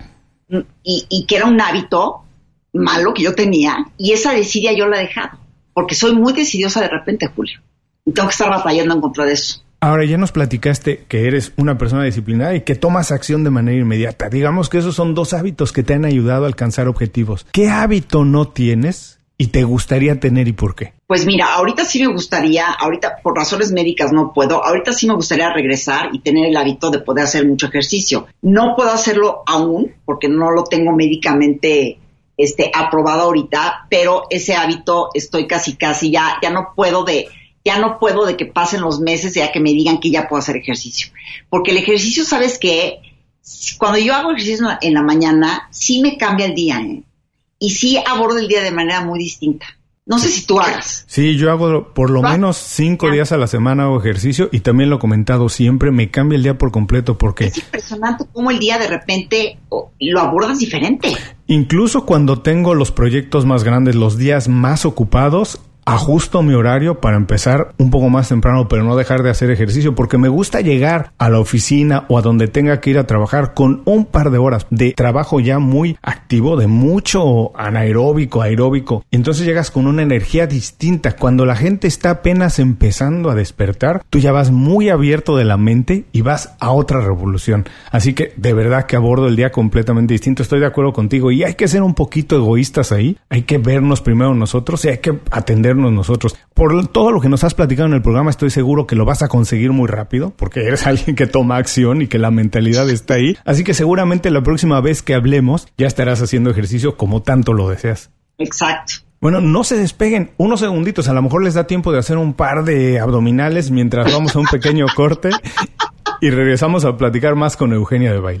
y, y que era un hábito, malo que yo tenía y esa desidia yo la he dejado, porque soy muy decidiosa de repente, Julio. Y tengo que estar batallando en contra de eso. Ahora ya nos platicaste que eres una persona disciplinada y que tomas acción de manera inmediata. Digamos que esos son dos hábitos que te han ayudado a alcanzar objetivos. ¿Qué hábito no tienes y te gustaría tener y por qué? Pues mira, ahorita sí me gustaría, ahorita por razones médicas no puedo, ahorita sí me gustaría regresar y tener el hábito de poder hacer mucho ejercicio. No puedo hacerlo aún porque no lo tengo médicamente este, aprobado ahorita, pero ese hábito estoy casi casi ya, ya no puedo de ya no puedo de que pasen los meses ya que me digan que ya puedo hacer ejercicio. Porque el ejercicio, ¿sabes qué? Cuando yo hago ejercicio en la mañana, sí me cambia el día, ¿eh? Y sí abordo el día de manera muy distinta. No sé si tú hagas. Sí, yo hago por lo menos cinco días a la semana hago ejercicio y también lo he comentado siempre, me cambia el día por completo porque... Es impresionante cómo el día de repente lo abordas diferente. Incluso cuando tengo los proyectos más grandes, los días más ocupados, ajusto mi horario para empezar un poco más temprano, pero no dejar de hacer ejercicio, porque me gusta llegar a la oficina o a donde tenga que ir a trabajar con un par de horas de trabajo ya muy activo, de mucho anaeróbico, aeróbico. Entonces llegas con una energía distinta. Cuando la gente está apenas empezando a despertar, tú ya vas muy abierto de la mente y vas a otra revolución. Así que de verdad que abordo el día completamente distinto. Estoy de acuerdo contigo y hay que ser un poquito egoístas ahí. Hay que vernos primero nosotros y hay que atender nosotros. Por todo lo que nos has platicado en el programa, estoy seguro que lo vas a conseguir muy rápido, porque eres alguien que toma acción y que la mentalidad está ahí. Así que seguramente la próxima vez que hablemos ya estarás haciendo ejercicio como tanto lo deseas. Exacto. Bueno, no se despeguen unos segunditos, a lo mejor les da tiempo de hacer un par de abdominales mientras vamos a un pequeño corte y regresamos a platicar más con Eugenia de Baile.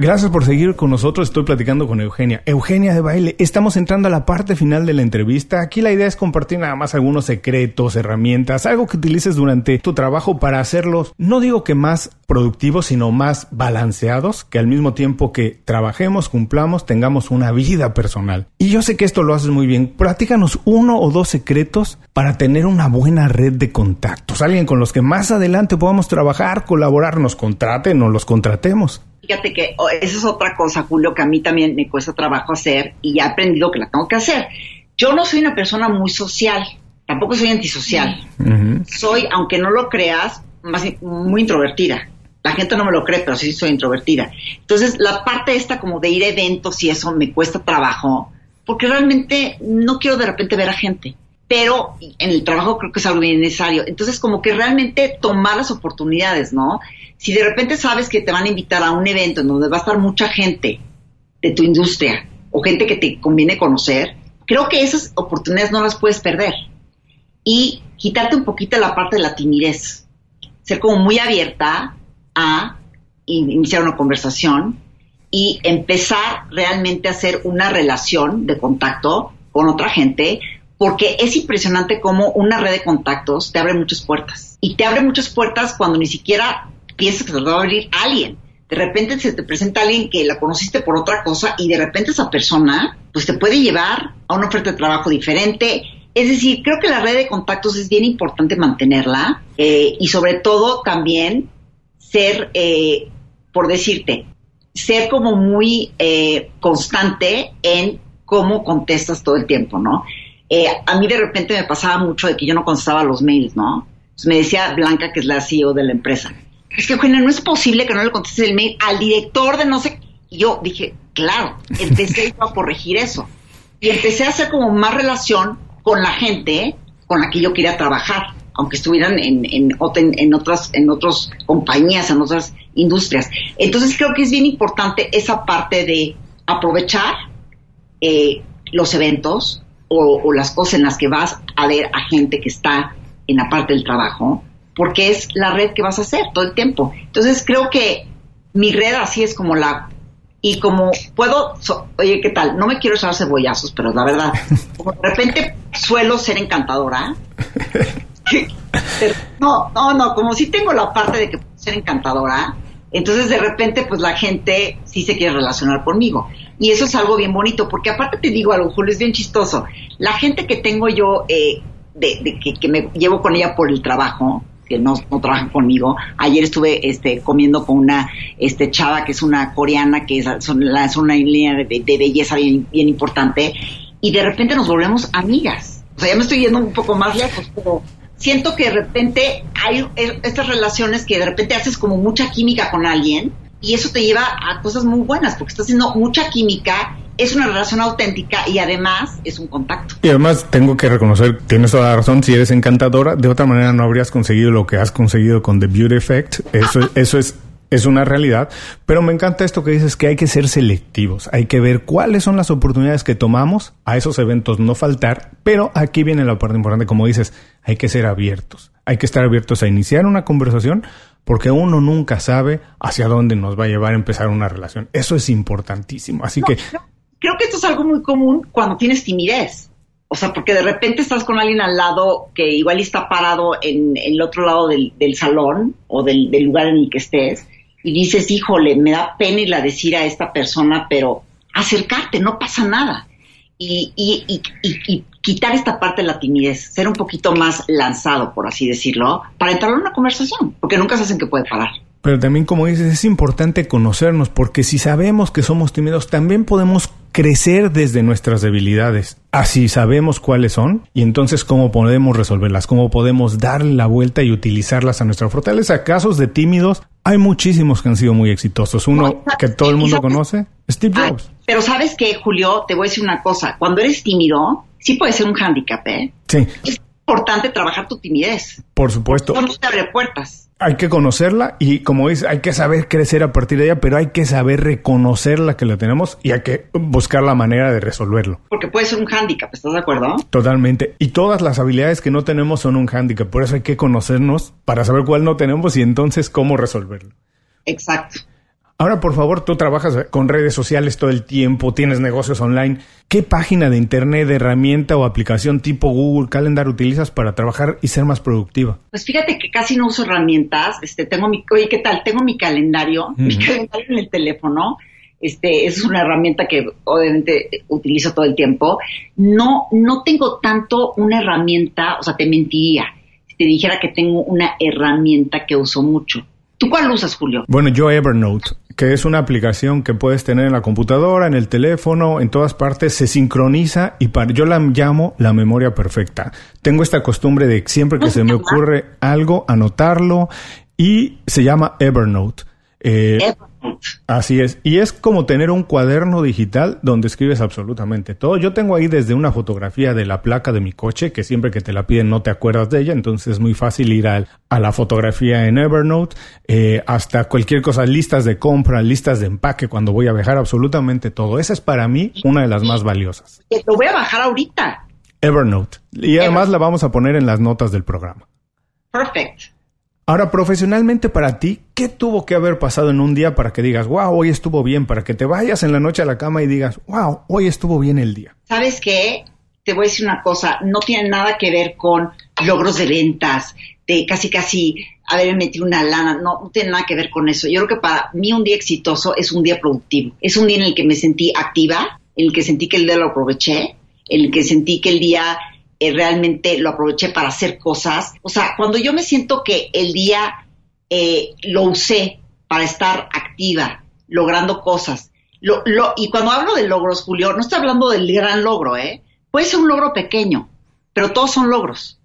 Gracias por seguir con nosotros. Estoy platicando con Eugenia. Eugenia de Baile, estamos entrando a la parte final de la entrevista. Aquí la idea es compartir nada más algunos secretos, herramientas, algo que utilices durante tu trabajo para hacerlos, no digo que más productivos, sino más balanceados, que al mismo tiempo que trabajemos, cumplamos, tengamos una vida personal. Y yo sé que esto lo haces muy bien. Platícanos uno o dos secretos para tener una buena red de contactos. Alguien con los que más adelante podamos trabajar, colaborar, nos contraten o los contratemos. Fíjate que oh, esa es otra cosa, Julio, que a mí también me cuesta trabajo hacer y he aprendido que la tengo que hacer. Yo no soy una persona muy social, tampoco soy antisocial. Soy, aunque no lo creas, más, muy introvertida. La gente no me lo cree, pero sí soy introvertida. Entonces, la parte esta como de ir a eventos y eso me cuesta trabajo, porque realmente no quiero de repente ver a gente pero en el trabajo creo que es algo bien necesario. Entonces, como que realmente tomar las oportunidades, ¿no? Si de repente sabes que te van a invitar a un evento en donde va a estar mucha gente de tu industria o gente que te conviene conocer, creo que esas oportunidades no las puedes perder. Y quitarte un poquito la parte de la timidez. Ser como muy abierta a iniciar una conversación y empezar realmente a hacer una relación de contacto con otra gente porque es impresionante cómo una red de contactos te abre muchas puertas. Y te abre muchas puertas cuando ni siquiera piensas que te va a abrir alguien. De repente se te presenta alguien que la conociste por otra cosa y de repente esa persona pues te puede llevar a una oferta de trabajo diferente. Es decir, creo que la red de contactos es bien importante mantenerla eh, y sobre todo también ser, eh, por decirte, ser como muy eh, constante en cómo contestas todo el tiempo, ¿no? Eh, a mí de repente me pasaba mucho de que yo no contestaba los mails, ¿no? me decía Blanca, que es la CEO de la empresa, es que, Eugenia, no es posible que no le contestes el mail al director de no sé... Y yo dije, claro, empecé a corregir eso. Y empecé a hacer como más relación con la gente con la que yo quería trabajar, aunque estuvieran en, en, en, otras, en otras compañías, en otras industrias. Entonces creo que es bien importante esa parte de aprovechar eh, los eventos, o, las cosas en las que vas a ver a gente que está en la parte del trabajo, porque es la red que vas a hacer todo el tiempo. Entonces creo que mi red así es como la... Y como puedo, oye, ¿qué tal? No me quiero echar cebollazos, pero la verdad, como de repente suelo ser encantadora. no, no, no, como si tengo la parte de que puedo ser encantadora, entonces de repente pues la gente sí se quiere relacionar conmigo. Y eso es algo bien bonito, porque aparte te digo algo, Julio, es bien chistoso. La gente que tengo yo, eh, de, que, que, me llevo con ella por el trabajo, que no, trabajan conmigo. Ayer estuve este, comiendo con una este, chava que es una coreana, que es, son, es una línea de, belleza bien importante, y de repente nos volvemos amigas. O sea, ya me estoy yendo un poco más lejos, pero siento que de repente hay estas relaciones que de repente haces como mucha química con alguien y eso te lleva a cosas muy buenas porque estás haciendo mucha química es una relación auténtica y además es un contacto. Y además tengo que reconocer, tienes toda la razón, si eres encantadora, de otra manera no habrías conseguido lo que has conseguido con The Beauty Effect. Eso, eso es es una realidad, pero me encanta esto que dices que hay que ser selectivos, hay que ver cuáles son las oportunidades que tomamos, a esos eventos no faltar, pero aquí viene la parte importante, como dices, hay que ser abiertos, hay que estar abiertos a iniciar una conversación porque uno nunca sabe hacia dónde nos va a llevar a empezar una relación. Eso es importantísimo, así que creo que esto es algo muy común cuando tienes timidez. O sea, porque de repente estás con alguien al lado que igual está parado en, el otro lado del, salón o del, lugar en el que estés y dices, híjole, me da pena ir a decir a esta persona, pero acercarte, no pasa nada. Y, y, y, quitar esta parte de la timidez, ser un poquito más lanzado, por así decirlo, para entrar en una conversación, porque nunca se hacen que puede parar. Pero también, como dices, es importante conocernos, porque si sabemos que somos tímidos, también podemos crecer desde nuestras debilidades. Así sabemos cuáles son y entonces cómo podemos resolverlas, cómo podemos darle la vuelta y utilizarlas a nuestra fortaleza. Casos de tímidos, hay muchísimos que han sido muy exitosos. Uno que todo el mundo conoce, Steve Jobs. pero sabes que, Julio, te voy a decir una cosa. Cuando eres tímido, sí puede ser un hándicap, ¿eh? Sí. Es importante trabajar tu timidez. Por supuesto. No te abre puertas hay que conocerla y como dice, hay que saber crecer a partir de ella, pero hay que saber reconocerla que la tenemos y hay que buscar la manera de resolverlo. Porque puede ser un hándicap, ¿estás de acuerdo? Totalmente. Y todas las habilidades que no tenemos son un hándicap, por eso hay que conocernos para saber cuál no tenemos y entonces cómo resolverlo. Exacto. Ahora, por favor, tú trabajas con redes sociales todo el tiempo, tienes negocios online. ¿Qué página de internet, de herramienta o aplicación tipo Google Calendar utilizas para trabajar y ser más productiva? Pues fíjate que casi no uso herramientas. Este, tengo mi, oye, ¿qué tal? Tengo mi calendario, mi calendario en el teléfono. Este, es una herramienta que obviamente utilizo todo el tiempo. No, no tengo tanto una herramienta, o sea, te mentiría si te dijera que tengo una herramienta que uso mucho. ¿Tú cuál usas, Julio? Bueno, yo Evernote que es una aplicación que puedes tener en la computadora, en el teléfono, en todas partes, se sincroniza y para, yo la llamo la memoria perfecta. Tengo esta costumbre de siempre que se me ocurre algo, anotarlo y se llama Evernote. Eh, Así es. Y es como tener un cuaderno digital donde escribes absolutamente todo. Yo tengo ahí desde una fotografía de la placa de mi coche, que siempre que te la piden no te acuerdas de ella, entonces es muy fácil ir a, la fotografía en Evernote, eh, hasta cualquier cosa, listas de compra, listas de empaque cuando voy a viajar, absolutamente todo. Esa es para mí una de las más valiosas. Lo voy a bajar ahorita. Evernote. Y además la vamos a poner en las notas del programa. Perfect. Ahora, profesionalmente para ti, ¿qué tuvo que haber pasado en un día para que digas, wow, hoy estuvo bien? Para que te vayas en la noche a la cama y digas, wow, hoy estuvo bien el día. ¿Sabes qué? Te voy a decir una cosa, no tiene nada que ver con logros de ventas, de casi casi haber metido una lana, no, no tiene nada que ver con eso. Yo creo que para mí un día exitoso es un día productivo, es un día en el que me sentí activa, en el que sentí que el día lo aproveché, en el que sentí que el día eh, realmente lo aproveché para hacer cosas. O sea, cuando yo me siento que el día eh, lo usé para estar activa, logrando cosas. Lo, lo, y cuando hablo de logros, Julio, no estoy hablando del gran logro, ¿eh? Puede ser un logro pequeño, pero todos son logros.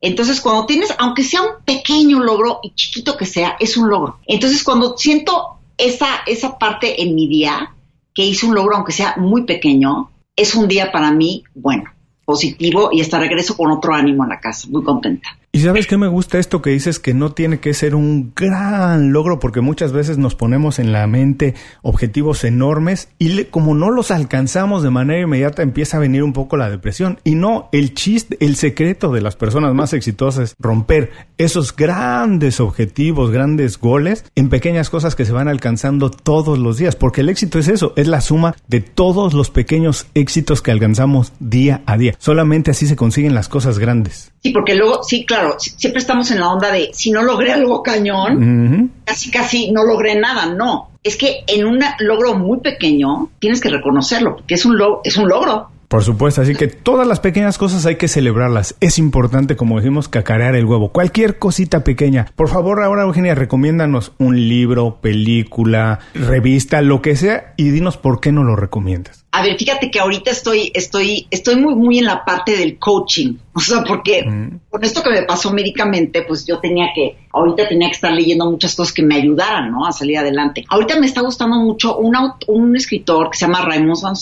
Entonces, cuando tienes, aunque sea un pequeño logro y chiquito que sea, es un logro. Entonces, cuando siento esa, esa parte en mi día, que hice un logro, aunque sea muy pequeño, es un día para mí bueno positivo y hasta regreso con otro ánimo a la casa, muy contenta. Y sabes qué me gusta esto que dices que no tiene que ser un gran logro porque muchas veces nos ponemos en la mente objetivos enormes y como no los alcanzamos de manera inmediata empieza a venir un poco la depresión. Y no, el chiste, el secreto de las personas más exitosas es romper esos grandes objetivos, grandes goles en pequeñas cosas que se van alcanzando todos los días. Porque el éxito es eso, es la suma de todos los pequeños éxitos que alcanzamos día a día. Solamente así se consiguen las cosas grandes. Sí, porque luego, sí, claro claro, siempre estamos en la onda de si no logré algo cañón, casi casi no logré nada, no. Es que en un logro muy pequeño tienes que reconocerlo, porque es un, es un logro. Por supuesto, así que todas las pequeñas cosas hay que celebrarlas. Es importante, como decimos, cacarear el huevo. Cualquier cosita pequeña. Por favor, ahora Eugenia, recomiéndanos un libro, película, revista, lo que sea, y dinos por qué no lo recomiendas. A ver, fíjate que ahorita estoy, estoy, estoy muy, muy en la parte del coaching. O sea, porque con esto que me pasó médicamente, pues yo tenía que, ahorita tenía que estar leyendo muchas cosas que me ayudaran, ¿no? A salir adelante. Ahorita me está gustando mucho un, un escritor que se llama Raymond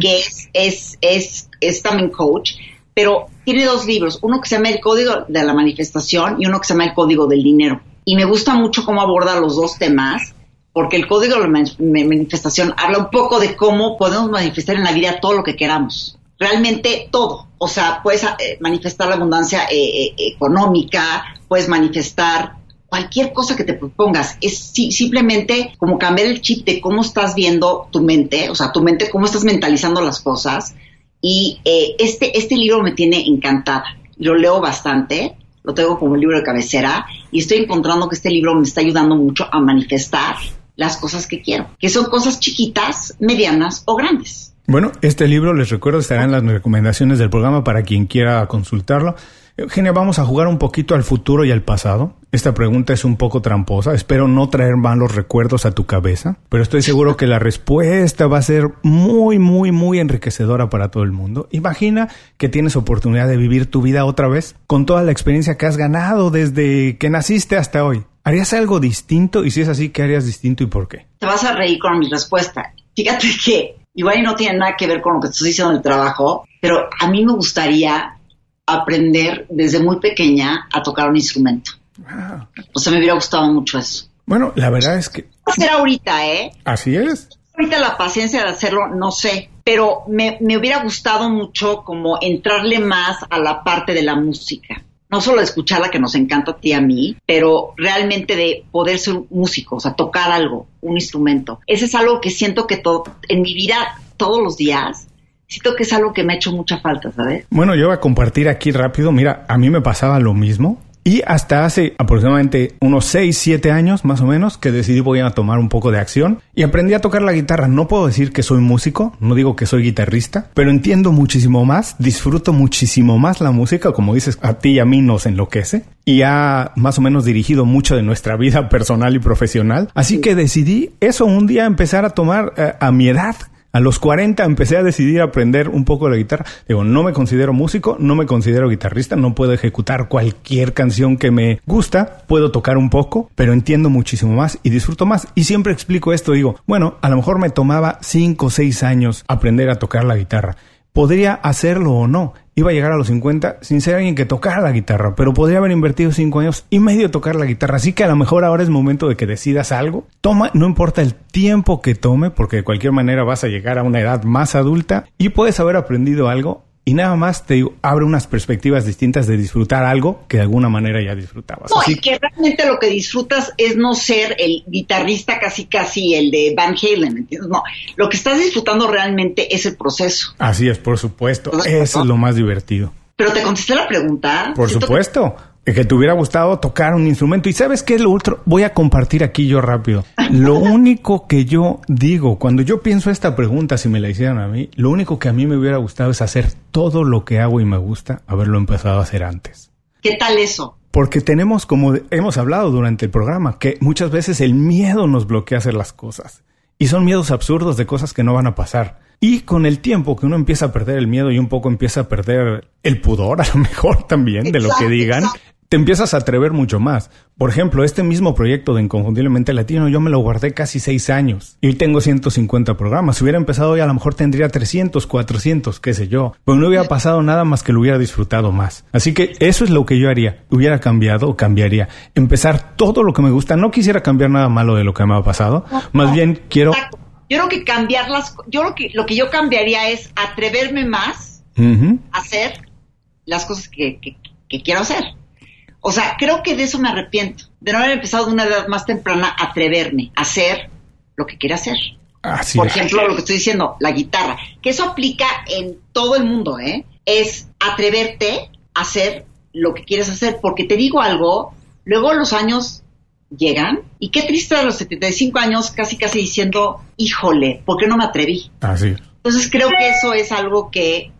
Que es, es, es, es también coach, pero tiene dos libros, uno que se llama El Código de la Manifestación y uno que se llama El Código del Dinero. Y me gusta mucho cómo aborda los dos temas, porque el Código de la Manifestación habla un poco de cómo podemos manifestar en la vida todo lo que queramos. Realmente todo. O sea, puedes eh, manifestar la abundancia eh, eh, económica, puedes manifestar cualquier cosa que te propongas. Es simplemente como cambiar el chip de cómo estás viendo tu mente, o sea, tu mente, cómo estás mentalizando las cosas. Y eh, este, este libro me tiene encantada. Lo leo bastante, lo tengo como libro de cabecera y estoy encontrando que este libro me está ayudando mucho a manifestar las cosas que quiero, que son cosas chiquitas, medianas o grandes. Bueno, este libro, les recuerdo, estará en las recomendaciones del programa para quien quiera consultarlo. Eugenia, vamos a jugar un poquito al futuro y al pasado. Esta pregunta es un poco tramposa. Espero no traer malos recuerdos a tu cabeza, pero estoy seguro que la respuesta va a ser muy, muy, muy enriquecedora para todo el mundo. Imagina que tienes oportunidad de vivir tu vida otra vez con toda la experiencia que has ganado desde que naciste hasta hoy. ¿Harías algo distinto? Y si es así, ¿qué harías distinto y por qué? Te vas a reír con mi respuesta. Fíjate que igual no tiene nada que ver con lo que estoy diciendo el trabajo, pero a mí me gustaría aprender desde muy pequeña a tocar un instrumento. O sea, me hubiera gustado mucho eso. Bueno, la verdad es que... Hacer ahorita, ¿eh? Así es. Ahorita la paciencia de hacerlo, no sé, pero me, me hubiera gustado mucho como entrarle más a la parte de la música no solo escucharla que nos encanta a ti y a mí, pero realmente de poder ser músico, o sea, tocar algo, un instrumento. Ese es algo que siento que todo, en mi vida todos los días siento que es algo que me ha hecho mucha falta, ¿sabes? Bueno, yo voy a compartir aquí rápido. Mira, a mí me pasaba lo mismo. Y hasta hace aproximadamente unos 6, 7 años más o menos que decidí voy a tomar un poco de acción y aprendí a tocar la guitarra. No puedo decir que soy músico, no digo que soy guitarrista, pero entiendo muchísimo más, disfruto muchísimo más la música, como dices, a ti y a mí nos enloquece y ha más o menos dirigido mucho de nuestra vida personal y profesional. Así que decidí eso un día empezar a tomar eh, a mi edad a los 40 empecé a decidir aprender un poco la guitarra. Digo, no me considero músico, no me considero guitarrista, no puedo ejecutar cualquier canción que me gusta, puedo tocar un poco, pero entiendo muchísimo más y disfruto más. Y siempre explico esto, digo, bueno, a lo mejor me tomaba 5 o 6 años aprender a tocar la guitarra. Podría hacerlo o no iba a llegar a los 50 sin ser alguien que tocara la guitarra, pero podría haber invertido 5 años y medio tocar la guitarra. Así que a lo mejor ahora es momento de que decidas algo. Toma, no importa el tiempo que tome, porque de cualquier manera vas a llegar a una edad más adulta y puedes haber aprendido algo y nada más te digo, abre unas perspectivas distintas de disfrutar algo que de alguna manera ya disfrutabas. No, y que realmente lo que disfrutas es no ser el guitarrista casi casi el de Van Halen, ¿entiendes? No, lo que estás disfrutando realmente es el proceso. Así es, por supuesto. Eso es lo más divertido. Pero te contesté la pregunta. Por supuesto que te hubiera gustado tocar un instrumento. ¿Y sabes qué es lo otro? Voy a compartir aquí yo rápido. Lo único que yo digo, cuando yo pienso esta pregunta, si me la hicieran a mí, lo único que a mí me hubiera gustado es hacer todo lo que hago y me gusta, haberlo empezado a hacer antes. ¿Qué tal eso? Porque tenemos, como hemos hablado durante el programa, que muchas veces el miedo nos bloquea hacer las cosas. Y son miedos absurdos de cosas que no van a pasar. Y con el tiempo que uno empieza a perder el miedo y un poco empieza a perder el pudor, a lo mejor también, de lo que digan, te empiezas a atrever mucho más. Por ejemplo, este mismo proyecto de Inconfundiblemente Latino, yo me lo guardé casi seis años y hoy tengo 150 programas. Si hubiera empezado hoy, a lo mejor tendría 300, 400, qué sé yo. Pero no hubiera pasado nada más que lo hubiera disfrutado más. Así que eso es lo que yo haría. Hubiera cambiado o cambiaría. Empezar todo lo que me gusta. No quisiera cambiar nada malo de lo que me ha pasado. Más bien quiero... Yo creo que cambiar las... Yo lo que, lo que yo cambiaría es atreverme más a hacer las cosas que quiero hacer. O sea, creo que de eso me arrepiento, de no haber empezado de una edad más temprana a atreverme a hacer lo que quiera hacer. Por ejemplo, lo que estoy diciendo, la guitarra, que eso aplica en todo el mundo, ¿eh? Es atreverte a hacer lo que quieres hacer, porque te digo algo, luego los años llegan y qué triste a los 75 años casi casi diciendo, híjole, ¿por qué no me atreví? Así. Entonces creo que eso es algo que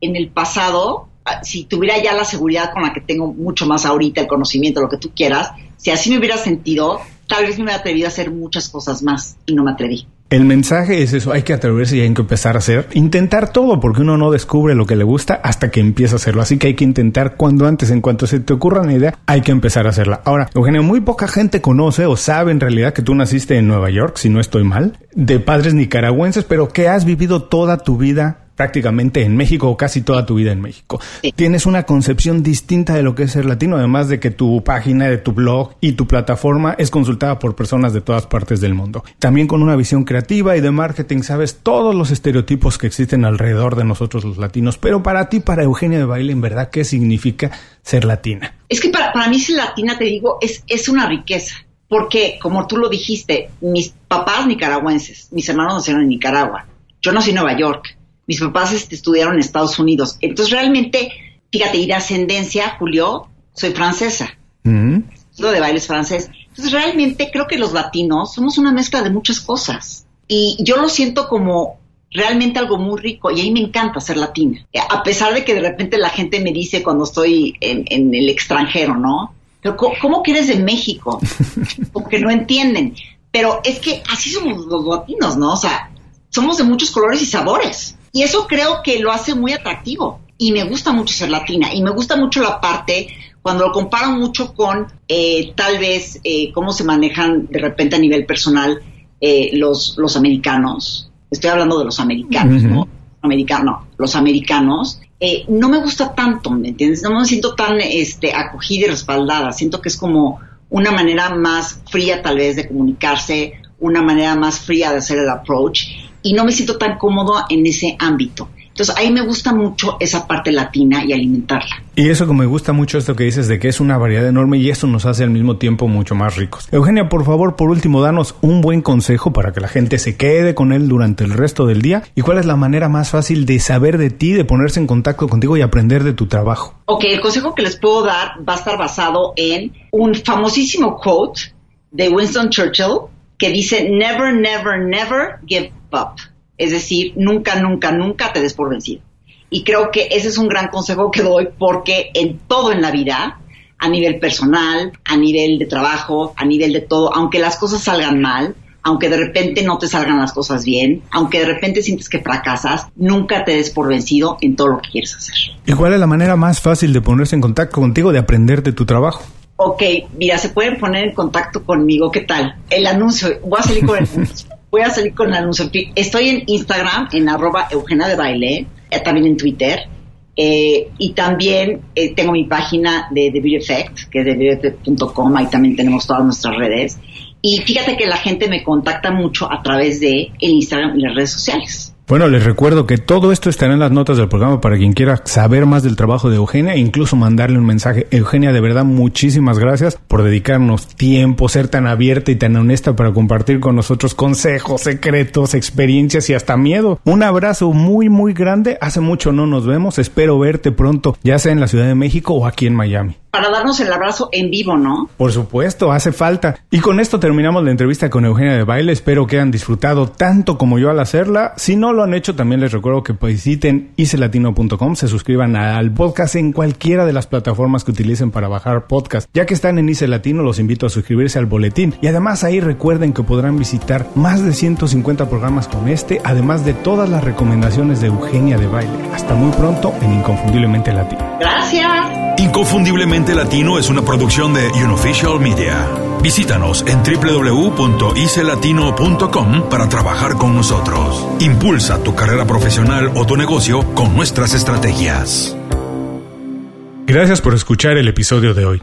en el pasado, si tuviera ya la seguridad con la que tengo mucho más ahorita, el conocimiento, lo que tú quieras, si así me hubiera sentido, tal vez me hubiera atrevido a hacer muchas cosas más y no me atreví. El mensaje es eso, hay que atreverse y hay que empezar a hacer, intentar todo, porque uno no descubre lo que le gusta hasta que empieza a hacerlo. Así que hay que intentar cuando antes, en cuanto se te ocurra una idea, hay que empezar a hacerla. Ahora, Eugenio, muy poca gente conoce o sabe en realidad que tú naciste en Nueva York, si no estoy mal, de padres nicaragüenses, pero que has vivido toda tu vida prácticamente en México o casi toda tu vida en México. Tienes una concepción distinta de lo que es ser latino, además de que tu página, de tu blog y tu plataforma es consultada por personas de todas partes del mundo. También con una visión creativa y de marketing, sabes todos los estereotipos que existen alrededor de nosotros los latinos, pero para ti, para Eugenia de Baile, en verdad, ¿qué significa ser latina? Es que para, para mí ser latina, te digo, es, es una riqueza. Porque, como tú lo dijiste, mis papás nicaragüenses, mis hermanos nacieron en Nicaragua. Yo nací en Nueva York mis papás este, estudiaron en Estados Unidos. Entonces realmente, fíjate, y de ascendencia, Julio, soy francesa. Lo de baile es francés. Entonces realmente creo que los latinos somos una mezcla de muchas cosas. Y yo lo siento como realmente algo muy rico y a mí me encanta ser latina. A pesar de que de repente la gente me dice cuando estoy en, el extranjero, ¿no? Pero ¿cómo, que eres de México? Porque no entienden. Pero es que así somos los latinos, ¿no? O sea, somos de muchos colores y sabores. Y eso creo que lo hace muy atractivo. Y me gusta mucho ser latina. Y me gusta mucho la parte cuando lo comparo mucho con eh, tal vez eh, cómo se manejan de repente a nivel personal eh, los, los americanos. Estoy hablando de los americanos, ¿no? Americano, los americanos. no me gusta tanto, ¿me entiendes? No me siento tan este, acogida y respaldada. Siento que es como una manera más fría tal vez de comunicarse, una manera más fría de hacer el approach y no me siento tan cómodo en ese ámbito. Entonces ahí me gusta mucho esa parte latina y alimentarla. Y eso que me gusta mucho esto que dices de que es una variedad enorme y eso nos hace al mismo tiempo mucho más ricos. Eugenia, por favor, por último, danos un buen consejo para que la gente se quede con él durante el resto del día. ¿Y cuál es la manera más fácil de saber de ti, de ponerse en contacto contigo y aprender de tu trabajo? Ok, el consejo que les puedo dar va a estar basado en un famosísimo quote de Winston Churchill que dice, never, never, never give up. Es decir, nunca, nunca, nunca te des por vencido. Y creo que ese es un gran consejo que doy porque en todo en la vida, a nivel personal, a nivel de trabajo, a nivel de todo, aunque las cosas salgan mal, aunque de repente no te salgan las cosas bien, aunque de repente sientes que fracasas, nunca te des por vencido en todo lo que quieres hacer. ¿Y cuál es la manera más fácil de ponerse en contacto contigo, de aprender de tu trabajo? ok, mira, se pueden poner en contacto conmigo, ¿qué tal? El anuncio, voy a salir con el anuncio. Voy a salir con el anuncio. Estoy en Instagram, en arroba Eugenia de Baile, eh, también en Twitter. Eh, y también eh, tengo mi página de The Beauty Effect, que es TheBeautyEffect.com, ahí también tenemos todas nuestras redes. Y fíjate que la gente me contacta mucho a través de el Instagram y las redes sociales. Bueno, les recuerdo que todo esto estará en las notas del programa para quien quiera saber más del trabajo de Eugenia e incluso mandarle un mensaje. Eugenia, de verdad, muchísimas gracias por dedicarnos tiempo, ser tan abierta y tan honesta para compartir con nosotros consejos, secretos, experiencias y hasta miedo. Un abrazo muy, muy grande. Hace mucho no nos vemos. Espero verte pronto, ya sea en la Ciudad de México o aquí en Miami para darnos el abrazo en vivo, ¿no? Por supuesto, hace falta. Y con esto terminamos la entrevista con Eugenia de Baile. Espero que hayan disfrutado tanto como yo al hacerla. Si no lo han hecho, también les recuerdo que visiten icelatino.com, se suscriban al podcast en cualquiera de las plataformas que utilicen para bajar podcast. Ya que están en Ice Latino, los invito a suscribirse al boletín. Y además ahí recuerden que podrán visitar más de 150 programas con este, además de todas las recomendaciones de Eugenia de Baile. Hasta muy pronto en Inconfundiblemente Latino. Gracias. Inconfundiblemente Latino es una producción de Unofficial Media. Visítanos en www.icelatino.com para trabajar con nosotros. Impulsa tu carrera profesional o tu negocio con nuestras estrategias. Gracias por escuchar el episodio de hoy.